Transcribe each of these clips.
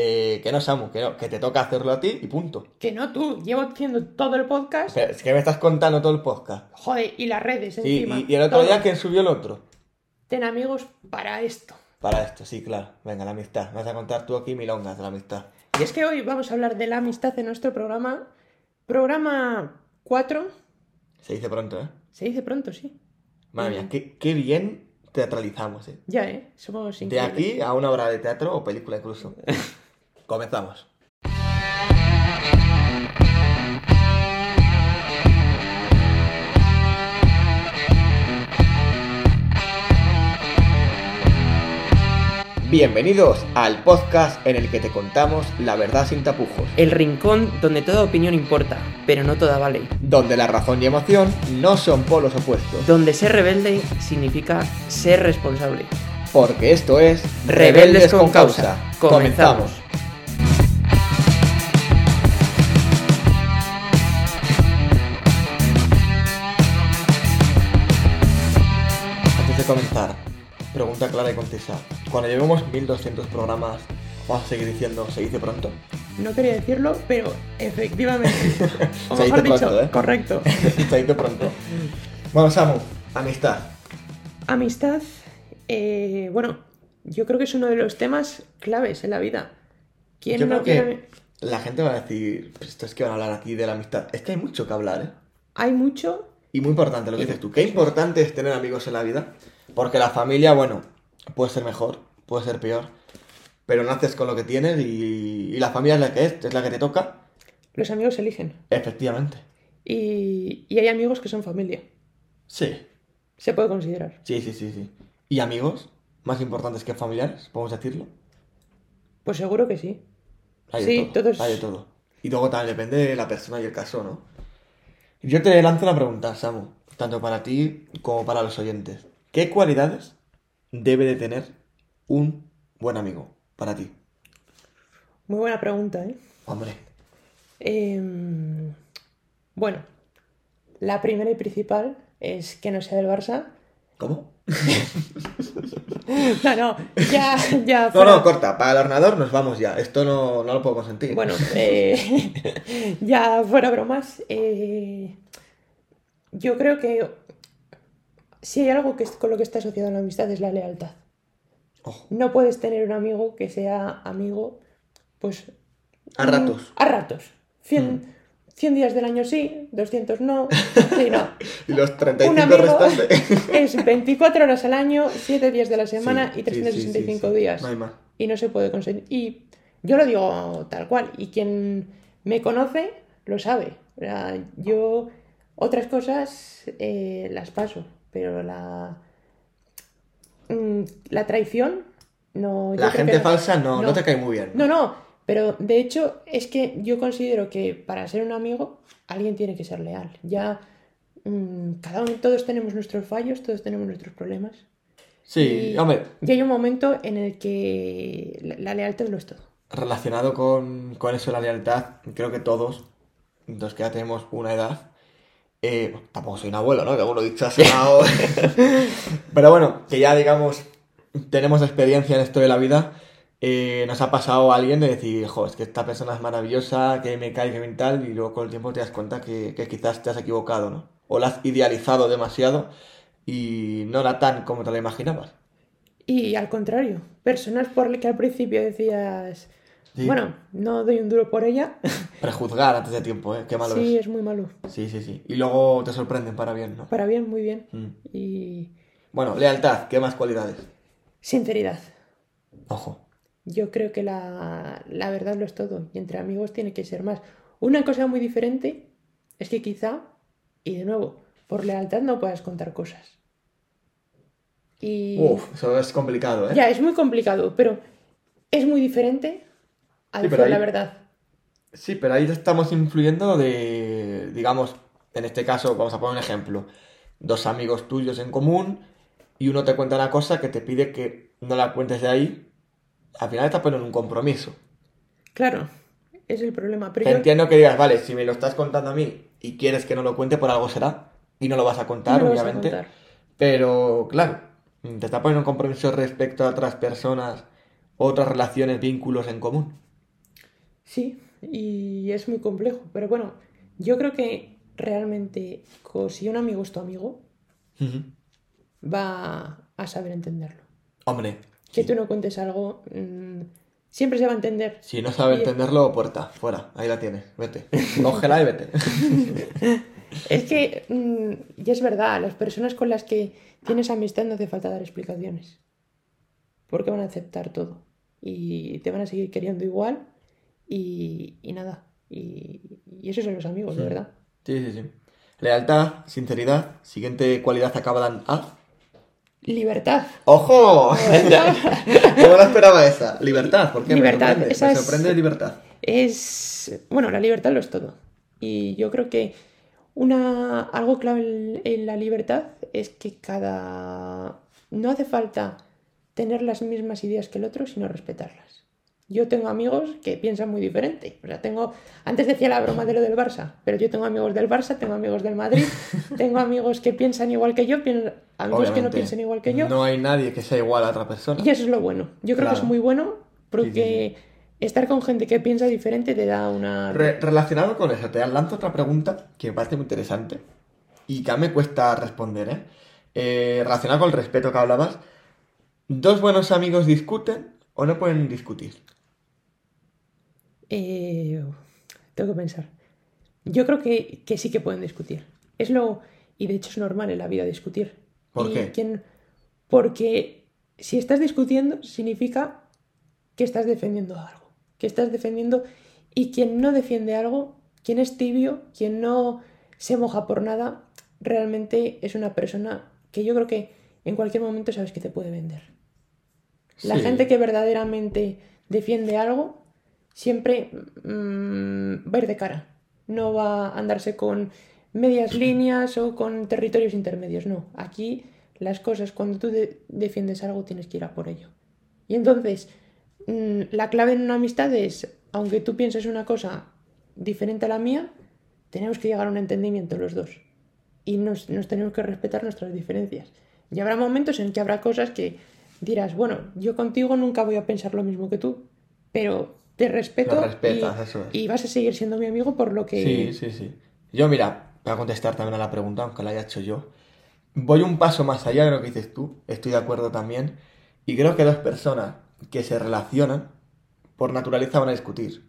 Eh, que no, Samu, que no, que te toca hacerlo a ti y punto. Que no tú, llevo haciendo todo el podcast. Pero es que me estás contando todo el podcast. Joder, y las redes Sí, encima. y, y el otro todo. día, ¿quién subió el otro? Ten amigos para esto. Para esto, sí, claro. Venga, la amistad. Me vas a contar tú aquí milongas de la amistad. Y es que hoy vamos a hablar de la amistad en nuestro programa. Programa 4. Se dice pronto, ¿eh? Se dice pronto, sí. Madre mía, qué, qué bien teatralizamos, ¿eh? Ya, ¿eh? Somos De increíbles. aquí a una obra de teatro o película incluso. Comenzamos. Bienvenidos al podcast en el que te contamos la verdad sin tapujos, El rincón donde toda opinión importa, pero no toda vale. donde la razón y emoción no son polos opuestos, Donde ser rebelde significa ser responsable. porque esto es Rebeldes con causa. Comenzamos. Pregunta clara y concisa. Cuando llevemos 1200 programas, ¿vamos a seguir diciendo se dice pronto? No quería decirlo, pero efectivamente. O Se mejor dice dicho, pronto, ¿eh? correcto. se dice pronto. Bueno, Samu, amistad. Amistad, eh, bueno, yo creo que es uno de los temas claves en la vida. ¿Quién Yo no creo quiere- que la gente va a decir, "Pues esto es que van a hablar aquí de la amistad. Es que hay mucho que hablar, ¿eh? Hay mucho, Y muy importante lo que dices tú. Qué importante es tener amigos en la vida. Porque la familia, bueno, puede ser mejor, puede ser peor. Pero naces con lo que tienes y, y la familia es la que es, es la que te toca. los amigos se eligen. Efectivamente. Y, y hay amigos que son familia. Sí, Se puede considerar. sí, sí, sí, sí. ¿Y amigos? Más importantes que familiares, podemos decirlo. Pues seguro que sí. Hay Sí, de todo. todos- Hay de todo. Y luego también depende de la persona y el caso, ¿no? Yo te lanzo una pregunta, Samu, tanto para ti como para los oyentes. ¿Qué cualidades debe de tener un buen amigo para ti? Muy buena pregunta, ¿eh? Hombre, Em, bueno, la primera y principal es que no sea del Barça. ¿cómo? No, no, ya, ya. No, no, corta, para el ordenador nos vamos ya. Esto no, no lo puedo consentir. Bueno, eh, ya fuera bromas, eh, yo creo que si hay algo que es- con lo que está asociado a la amistad es la lealtad. Ojo, No puedes tener un amigo que sea amigo, pues... a mm, ratos. A ratos. 100, 100 días del año sí, 200 no. Sí, no. Y los Un 35 amigo restantes. es 24 horas al año, 7 días de la semana Sí, y sí, sí, 365 sí, sí. días. No hay más. Y no se puede conseguir. Y yo lo digo tal cual. Y quien me conoce lo sabe. O sea, yo otras cosas eh, las paso, pero la, mm, la traición no. La gente que falsa no, no, No. te cae muy bien. No, no, pero de hecho es que yo considero que para ser un amigo alguien tiene que ser leal. Ya mm, cada uno, todos tenemos nuestros fallos, todos tenemos nuestros problemas. Sí, Y- hombre, Y hay un momento en el que la, la lealtad lo es todo. relacionado con, con eso la lealtad, creo que todos, los que ya tenemos una edad, eh, tampoco soy un abuelo, ¿no? Que bueno, dicho. Pero bueno, que ya digamos, tenemos experiencia en esto de la vida, eh, nos ha pasado a alguien de decir, jo, es que esta persona es maravillosa, que me cae, bien tal, y luego con el tiempo te das cuenta que, que quizás te has equivocado, ¿no? O la has idealizado demasiado y no era tan como te lo imaginabas. Y al contrario, personas por las que al principio decías, Sí. bueno, no doy un duro por ella, Prejuzgar antes de tiempo, ¿eh? Qué malo sí, es. es muy malo. Sí, sí, sí. Y luego te sorprenden para bien, ¿no? Para bien, muy bien. Mm. Y Bueno, lealtad, ¿qué más cualidades? sinceridad. Ojo. Yo creo que la, la verdad lo es todo. Y entre amigos tiene que ser más. Una cosa muy diferente es que quizá, y de nuevo, por lealtad no puedas contar cosas. Y Uf, eso es complicado, ¿eh? ya es muy complicado, pero es muy diferente a Sí, pero ahí- la verdad. Sí, pero ahí estamos influyendo de, digamos, en este caso, vamos a poner un ejemplo, dos amigos tuyos en común y uno te cuenta una cosa que te pide que no la cuentes de ahí, al final estás poniendo un compromiso. Claro, es el problema. Pero yo- entiendo que digas, vale, si me lo estás contando a mí y quieres que no lo cuente, por algo será, y no lo vas a contar, no a obviamente. contar. Pero, claro, te está poniendo un compromiso respecto a otras personas, otras relaciones, vínculos en común. Sí, y es muy complejo. Pero bueno, yo creo que realmente si un amigo es tu amigo, va a saber entenderlo. Hombre, Que tú no cuentes algo, mm, siempre se va a entender. si no sabe Y- entenderlo, puerta, fuera, ahí la tienes, vete. Cógela y vete. Es que, mm, y es verdad, las personas con las que tienes amistad no hace falta dar explicaciones. Porque van a aceptar todo. Y te van a seguir queriendo igual. Y, y nada. Y, y esos son los amigos, de verdad. Sí, sí, sí. Lealtad, sinceridad, siguiente cualidad acabada en A. Libertad. ¡Ojo! ¿Cómo la esperaba esa? Libertad, ¿por qué? Libertad, Me sorprende, esa me es- sorprende libertad. Es. Bueno, la libertad lo es todo. Y yo creo que una, algo clave en la libertad es que cada. No hace falta tener las mismas ideas que el otro, sino respetarlas. Yo tengo amigos que piensan muy diferente. O sea, tengo. Antes decía la broma de lo del Barça, pero yo tengo amigos del Barça, tengo amigos del Madrid, tengo amigos que piensan igual que yo, pien- amigos que no piensan igual que yo. No hay nadie que sea igual a otra persona. Y eso es lo bueno. Yo creo que es muy bueno porque Sí, estar con gente que piensa diferente te da una... Re- relacionado con eso, te lanzo otra pregunta que me parece muy interesante y que a mí me cuesta responder, ¿eh? Eh, relacionado con el respeto que hablabas, ¿dos buenos amigos discuten o no pueden discutir? Eh, tengo que pensar. Yo creo que, que sí que pueden discutir. Es lo... Y de hecho es normal en la vida discutir. ¿Por qué? Porque si estás discutiendo significa que estás defendiendo algo. Que estás defendiendo... Y quien no defiende algo, quien es tibio, quien no se moja por nada, realmente es una persona que yo creo que en cualquier momento sabes que te puede vender. La Sí. gente que verdaderamente defiende algo siempre mm, va a ir de cara. No va a andarse con medias líneas o con territorios intermedios. No. Aquí las cosas, cuando tú de- defiendes algo, tienes que ir a por ello. Y entonces, mm, la clave en una amistad es, aunque tú pienses una cosa diferente a la mía, tenemos que llegar a un entendimiento los dos. Y nos, nos tenemos que respetar nuestras diferencias. Y habrá momentos en que habrá cosas que dirás, bueno, yo contigo nunca voy a pensar lo mismo que tú, pero te respeto Lo respetas, y, eso es. y vas a seguir siendo mi amigo por lo que... Sí, sí, sí. Yo, mira, voy a contestar también a la pregunta, aunque la haya hecho yo. Voy un paso más allá de lo que dices tú, estoy de acuerdo también, y creo que dos personas que se relacionan, por naturaleza van a discutir.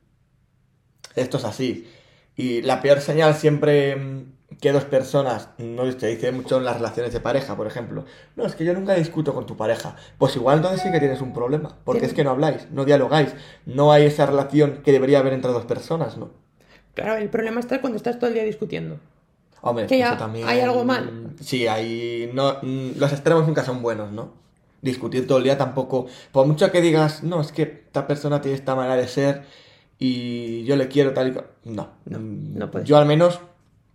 Esto es así. Y la peor señal siempre mm, que dos personas, no se dice mucho en las relaciones de pareja, por ejemplo. No, es que yo nunca discuto con tu pareja. Pues igual entonces sí que tienes un problema, porque es que no habláis, no dialogáis, no hay esa relación que debería haber entre dos personas, ¿no? Claro, el problema está cuando estás todo el día discutiendo. Hombre, Que eso también... hay algo mal. Sí, hay... No, mm, los extremos nunca son buenos, ¿no? Discutir todo el día tampoco... Por mucho que digas, no, es que esta persona tiene esta manera de ser y yo le quiero tal y cual... No. No, Mm, no puede Yo al menos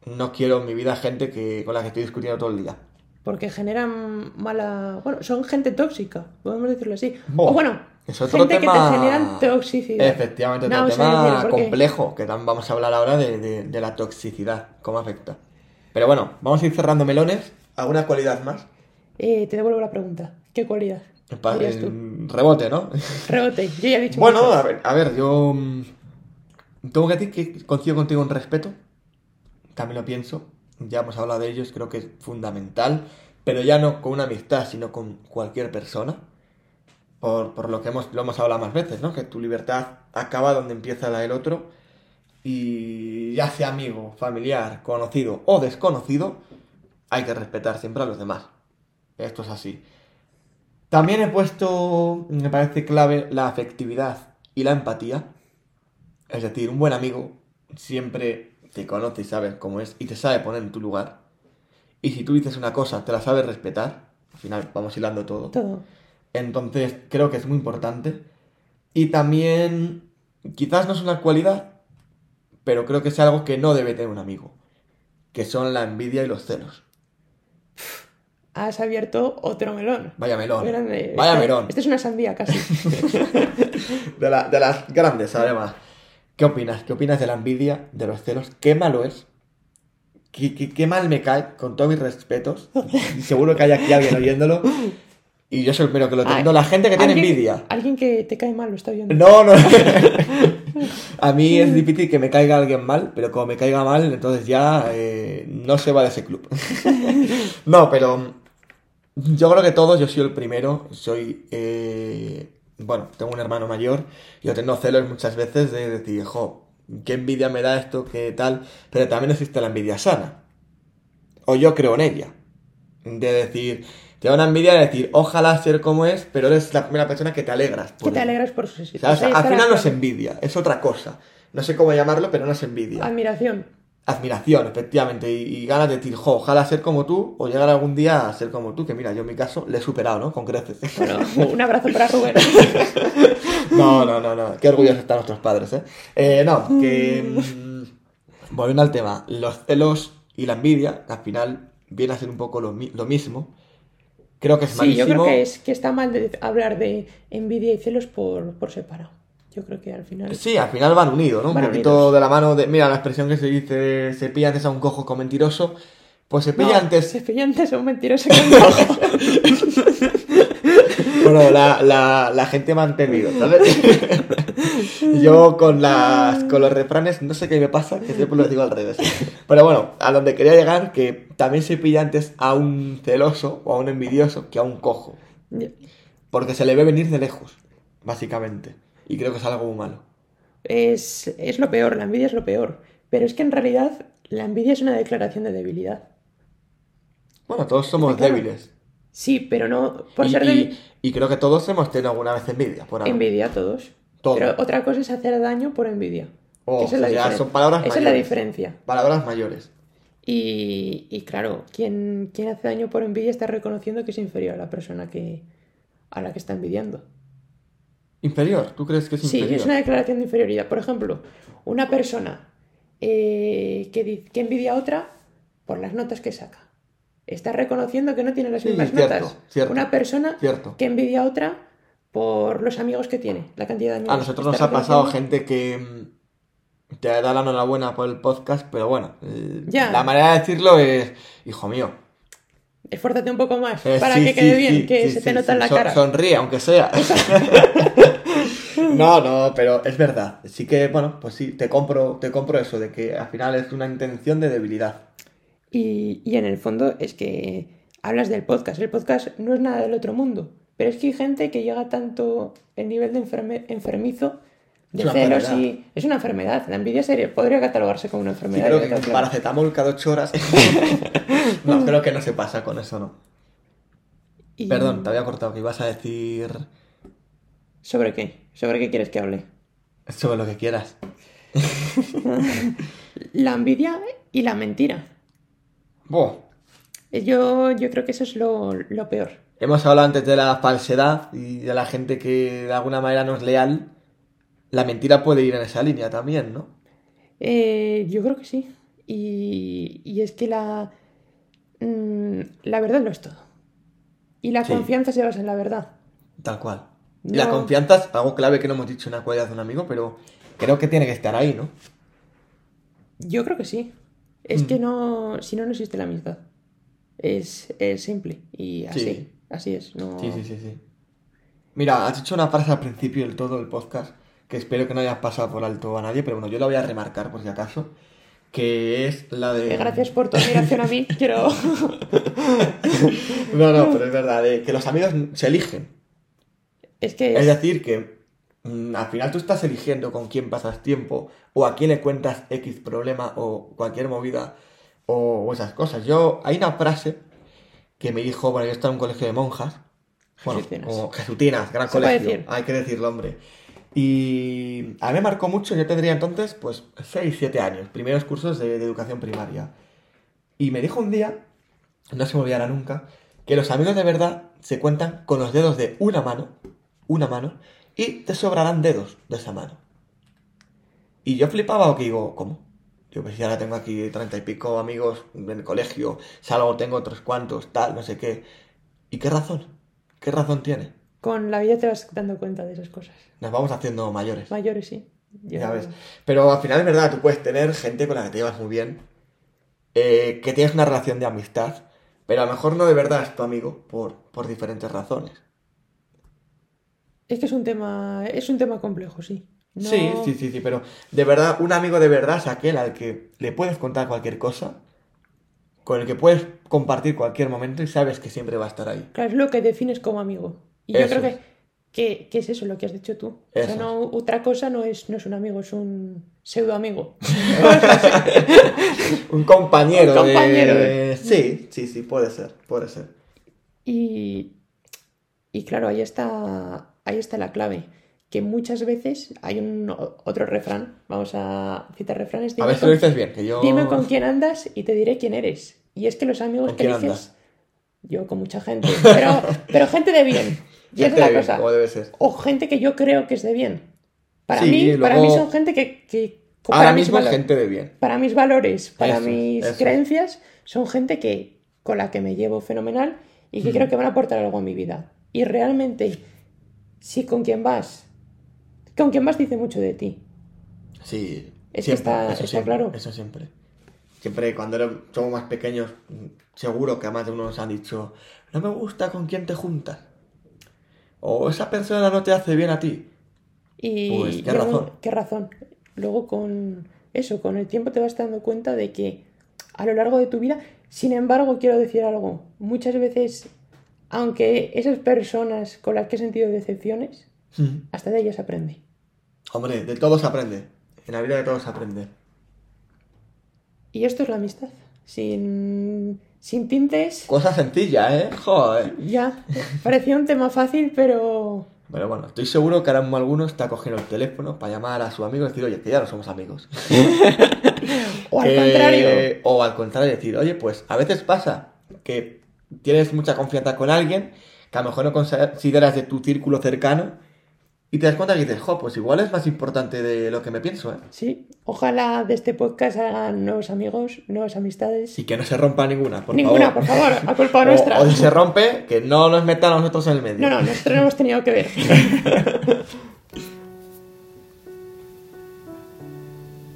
no quiero en mi vida gente que, con la que estoy discutiendo todo el día. Porque generan mala... Bueno, son gente tóxica, podemos decirlo así. O bueno, es otro gente tema... que te generan toxicidad. Efectivamente, No otro tema porque- complejo, que vamos a hablar ahora de, de- de la toxicidad, cómo afecta. Pero bueno, vamos a ir cerrando melones. ¿Alguna cualidad más? Eh, te devuelvo la pregunta. ¿Qué cualidad Pa- tú? rebote, ¿no? Rebote, yo ya he dicho Bueno, mucho. a ver, a ver, yo mm, tengo que decir que coincido contigo en respeto. También lo pienso. Ya hemos hablado de ellos, creo que es fundamental. Pero ya no con una amistad, sino con cualquier persona. Por, por lo que hemos, lo hemos hablado más veces, ¿no? Que tu libertad acaba donde empieza la del otro. Y ya sea amigo, familiar, conocido o desconocido, hay que respetar siempre a los demás. Esto es así. También he puesto, me parece clave, la afectividad y la empatía. Es decir, un buen amigo siempre te conoce y sabe cómo es y te sabe poner en tu lugar. Y si tú dices una cosa, te la sabes respetar. Al final vamos hilando todo. Todo. Entonces creo que es muy importante. Y también, quizás no es una cualidad, pero creo que es algo que no debe tener un amigo. Que son la envidia y los celos. Has abierto otro melón. Vaya melón. Grande. Vaya Esta- melón. Esta es una sandía casi. De, la- de las grandes, además. ¿Qué opinas? ¿Qué opinas de la envidia, de los celos? ¿Qué malo es? ¿Qué, qué- qué mal me cae? Con todos mis respetos. Y seguro que hay aquí alguien oyéndolo. Y yo soy el primero que lo tengo. No, la gente que tiene envidia. Alguien que te cae mal lo está viendo. No, no. a mí es difícil que me caiga alguien mal, pero como me caiga mal, entonces ya eh, no se va de ese club. no, pero yo creo que todos, yo soy el primero, soy... eh, bueno, tengo un hermano mayor, yo tengo celos muchas veces de decir, jo, qué envidia me da esto, qué tal, pero también existe la envidia sana. O yo creo en ella. De decir, te da una envidia de decir, ojalá ser como es, pero eres la primera persona que te alegras. Que por te él. alegras por sus. Ahí Al final no es envidia, es otra cosa. No sé cómo llamarlo, pero no es envidia. Admiración. Admiración, efectivamente. Y, y ganas de decir, jo, ojalá ser como tú o llegar algún día a ser como tú. Que mira, yo en mi caso le he superado, ¿no? Con creces. Bueno, un abrazo para Rubén. No, no, no, no. Qué orgullosos están nuestros padres, ¿eh? Eh, no, que. mm, volviendo al tema, los celos y la envidia, al final viene a ser un poco lo, mi- lo mismo. Creo que es Sí, malísimo. yo creo que, es, que está mal de hablar de envidia y celos por, por separado. Yo creo que al final. Sí, al final van unidos, ¿no? Un poquito unidos. de la mano de. Mira, la expresión que se dice, se pilla antes a un cojo con mentiroso. Pues se pilla No, antes. Se pilla antes a un mentiroso a un cojo. Bueno, la, la, la gente me ha entendido, ¿sabes? Yo con las con los refranes no sé qué me pasa, que siempre los digo al revés. Pero bueno, a donde quería llegar, que también se pilla antes a un celoso o a un envidioso que a un cojo. Porque se le ve venir de lejos, básicamente. Y creo que es algo muy malo. Es, es lo peor, la envidia es lo peor. Pero es que en realidad la envidia es una declaración de debilidad. Bueno, todos somos Claro. débiles. Sí, pero no por Y, ser débil. y creo que todos hemos tenido alguna vez envidia por algo. Envidia todos. Todo. Pero otra cosa es hacer daño por envidia. Oh, Esa es la, ya diferen- son palabras Esa es la mayores. diferencia. Palabras mayores. Y, y claro, quien, quien hace daño por envidia está reconociendo que es inferior a la persona que, a la que está envidiando. Inferior, ¿tú crees que es Sí, inferior? es una declaración de inferioridad. Por ejemplo, una persona eh, que, que envidia a otra por las notas que saca. Está reconociendo que no tiene las Sí, mismas cierto, notas. cierto, una persona cierto. que envidia a otra por los amigos que tiene, la cantidad de amigos. A nosotros nos ha pasado gente que mm, te da la enhorabuena por el podcast, pero bueno, eh, Ya. la manera de decirlo es, hijo mío. Esfuérzate un poco más eh, para sí, que sí, quede bien, sí, que se te nota en la cara. Sonríe, aunque sea. no, no, pero es verdad. Sí que, bueno, pues sí, te compro, te compro eso, de que al final es una intención de debilidad. Y, y en el fondo es que hablas del podcast. El podcast no es nada del otro mundo. Pero es que hay gente que llega tanto el nivel de enferme- enfermizo, de Es una celos enfermedad. y. Es una enfermedad. La envidia seria podría catalogarse como una Sí, enfermedad. creo que con claro. paracetamol cada ocho horas. no, creo que no se pasa con eso, no. Y- Perdón, te había cortado, que ibas a decir ¿Sobre qué? ¿Sobre qué quieres que hable? sobre lo que quieras. La envidia y la mentira. Buah. Yo, yo creo que eso es lo, lo peor. Hemos hablado antes de la falsedad y de la gente que de alguna manera no es leal. La mentira puede ir en esa línea también, ¿no? Eh, yo creo que sí. Y, y es que la, mm, la verdad lo es todo. Y la Sí. confianza se basa en la verdad. Tal cual. Y la No. confianza es algo clave que no hemos dicho en una cualidad de un amigo, pero creo que tiene que estar ahí, ¿no? Yo creo que sí. Es Mm. que no, si no, no existe la amistad. Es, es simple y así. Sí. Así es. No... Sí, sí, sí, sí. Mira, has dicho una frase al principio del todo del podcast que espero que no hayas pasado por alto a nadie, pero bueno, yo la voy a remarcar por si acaso, que es la de... Eh, Gracias por tu admiración a mí. Quiero. No, no, pero es verdad, de que los amigos se eligen. es que. Es decir, que mm, al final tú estás eligiendo con quién pasas tiempo o a quién le cuentas X problema o cualquier movida o, o esas cosas. Yo, hay una frase que me dijo, bueno, yo estaba en un colegio de monjas, bueno, Jesutinas. o jesutinas, gran colegio, decir. hay que decirlo, hombre. Y a mí me marcó mucho, yo tendría entonces, pues, 6, 7 años, primeros cursos de, de educación primaria. Y me dijo un día, no se me olvidará nunca, que los amigos de verdad se cuentan con los dedos de una mano, una mano, y te sobrarán dedos de esa mano. Y yo flipaba o que digo, ¿cómo? Yo pues ahora tengo aquí treinta y pico amigos en el colegio, salgo, tengo otros cuantos, tal, no sé qué. ¿Y qué razón? ¿Qué razón tiene? Con la vida te vas dando cuenta de esas cosas. Nos vamos haciendo mayores. Mayores, sí. Yo- Ya ves. Pero al final es verdad, tú puedes tener gente con la que te llevas muy bien, eh, que tienes una relación de amistad, pero a lo mejor no de verdad es tu amigo por, por diferentes razones. Es que es un tema, es un tema complejo, sí. No- Sí, sí, sí, sí, pero de verdad, un amigo de verdad es aquel al que le puedes contar cualquier cosa, con el que puedes compartir cualquier momento y sabes que siempre va a estar ahí. Claro, es lo que defines como amigo. Y yo creo que, que, que es eso lo que has dicho tú. O sea, no, otra cosa no es, no es un amigo, es un pseudo amigo. Un compañero, Un compañero de... Sí, sí, sí, puede ser, puede ser. Y, y claro, ahí está, ahí está la clave. Que muchas veces hay un otro refrán, vamos a citar refranes. A dime ver si lo dices bien, que yo... Dime con quién andas y te diré quién eres. Y es que los amigos ¿Con que andas? yo con mucha gente, pero, pero gente de bien. Y esa es Gente la bien, cosa. como debe ser. O gente que yo creo que es de bien. Para, Sí, mí, para mí son gente que, Ahora mis mismo valo- gente de bien. para mis valores, para Eso, mis eso. creencias, son gente que con la que me llevo fenomenal y que creo que van a aportar algo a mi vida. Y realmente, si con quien vas, con quien vas dice mucho de ti. Sí, Es que siempre, está- eso está siempre, claro. Eso siempre. Siempre cuando éramos- somos más pequeños, seguro que a más de uno nos han dicho, no me gusta con quién te juntas. O esa persona no te hace bien a ti. Y Pues, qué razón. qué razón. Luego con eso, con el tiempo te vas dando cuenta de que a lo largo de tu vida, sin embargo, quiero decir algo, muchas veces, aunque esas personas con las que he sentido decepciones, hasta de ellas aprende. Hombre, de todo se aprende. En la vida de todo se aprende. Y esto es la amistad. Sin, sin tintes, Cosa sencilla, ¿eh? Joder. ya. Parecía un tema fácil, pero... Pero bueno, estoy seguro que ahora mismo alguno está cogiendo el teléfono para llamar a su amigo y decir, oye, que ya no somos amigos. O al contrario. O al contrario, decir, oye, pues a veces pasa que tienes mucha confianza con alguien que a lo mejor no consideras de tu círculo cercano y te das cuenta que dices, jo, pues igual es más importante de lo que me pienso, ¿eh? Sí, ojalá de este podcast hagan nuevos amigos, nuevas amistades. Y que no se rompa ninguna, por Ninguna, favor. por favor, a culpa O- nuestra. O, si se rompe, que no nos metan a nosotros en el medio. No, no, nosotros no hemos tenido que ver.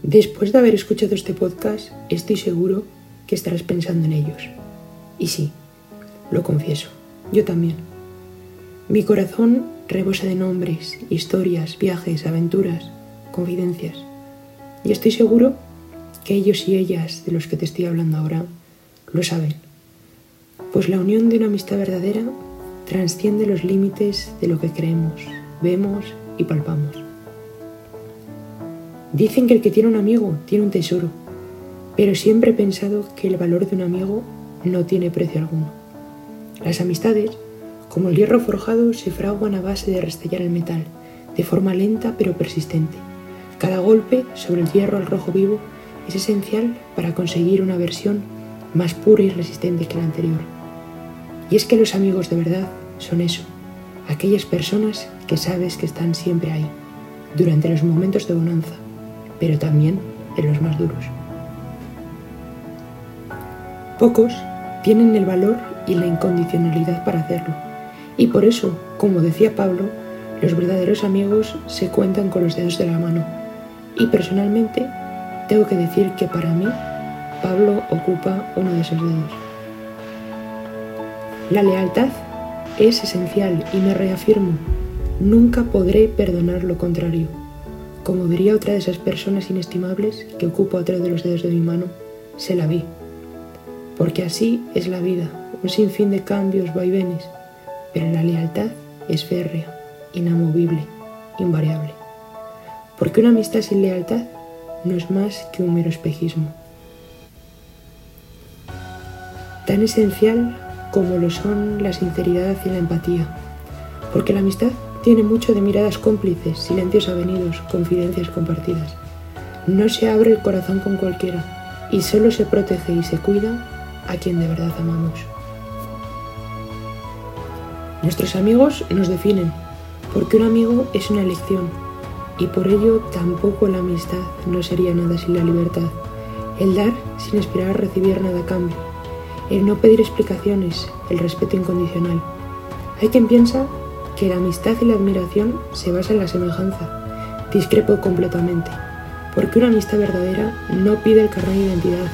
Después de haber escuchado este podcast, estoy seguro que estarás pensando en ellos. Y sí, lo confieso, yo también. Mi corazón rebosa de nombres, historias, viajes, aventuras, confidencias. Y estoy seguro que ellos y ellas de los que te estoy hablando ahora lo saben. Pues la unión de una amistad verdadera transciende los límites de lo que creemos, vemos y palpamos. Dicen que el que tiene un amigo tiene un tesoro, pero siempre he pensado que el valor de un amigo no tiene precio alguno. Las amistades, como el hierro forjado, se fraguan a base de restallar el metal, de forma lenta pero persistente. Cada golpe sobre el hierro al rojo vivo es esencial para conseguir una versión más pura y resistente que la anterior. Y es que los amigos de verdad son eso, aquellas personas que sabes que están siempre ahí, durante los momentos de bonanza, pero también en los más duros. Pocos tienen el valor y la incondicionalidad para hacerlo, y por eso, como decía Pablo, los verdaderos amigos se cuentan con los dedos de la mano. Y personalmente, tengo que decir que para mí, Pablo ocupa uno de esos dedos. La lealtad es esencial y me reafirmo, nunca podré perdonar lo contrario. Como diría otra de esas personas inestimables que ocupa otro de los dedos de mi mano, se la vi. Porque así es la vida, un sinfín de cambios, vaivenes, la lealtad es férrea, inamovible, invariable. Porque una amistad sin lealtad no es más que un mero espejismo. Tan esencial como lo son la sinceridad y la empatía. Porque la amistad tiene mucho de miradas cómplices, silencios avenidos, confidencias compartidas. No se abre el corazón con cualquiera y solo se protege y se cuida a quien de verdad amamos. Nuestros amigos nos definen, porque un amigo es una elección y por ello tampoco la amistad no sería nada sin la libertad. El dar sin esperar recibir nada a cambio. El no pedir explicaciones, el respeto incondicional. Hay quien piensa que la amistad y la admiración se basa en la semejanza. Discrepo completamente, porque una amistad verdadera no pide el carnet de identidad,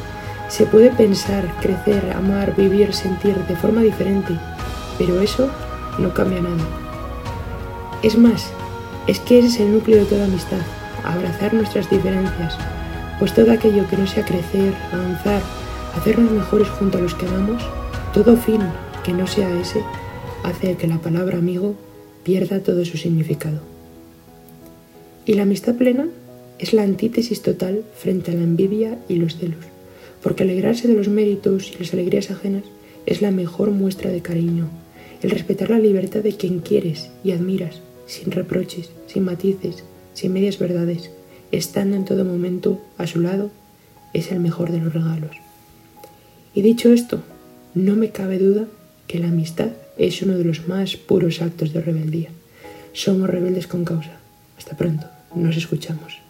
Se puede pensar, crecer, amar, vivir, sentir de forma diferente, pero eso no cambia nada. Es más, es que ese es el núcleo de toda amistad, abrazar nuestras diferencias, pues todo aquello que no sea crecer, avanzar, hacernos mejores junto a los que amamos, todo fin que no sea ese, hace que la palabra amigo pierda todo su significado. Y la amistad plena es la antítesis total frente a la envidia y los celos, porque alegrarse de los méritos y las alegrías ajenas es la mejor muestra de cariño, el respetar la libertad de quien quieres y admiras, sin reproches, sin matices, sin medias verdades, estando en todo momento a su lado, es el mejor de los regalos. Y dicho esto, no me cabe duda que la amistad es uno de los más puros actos de rebeldía. Somos rebeldes con causa. Hasta pronto, nos escuchamos.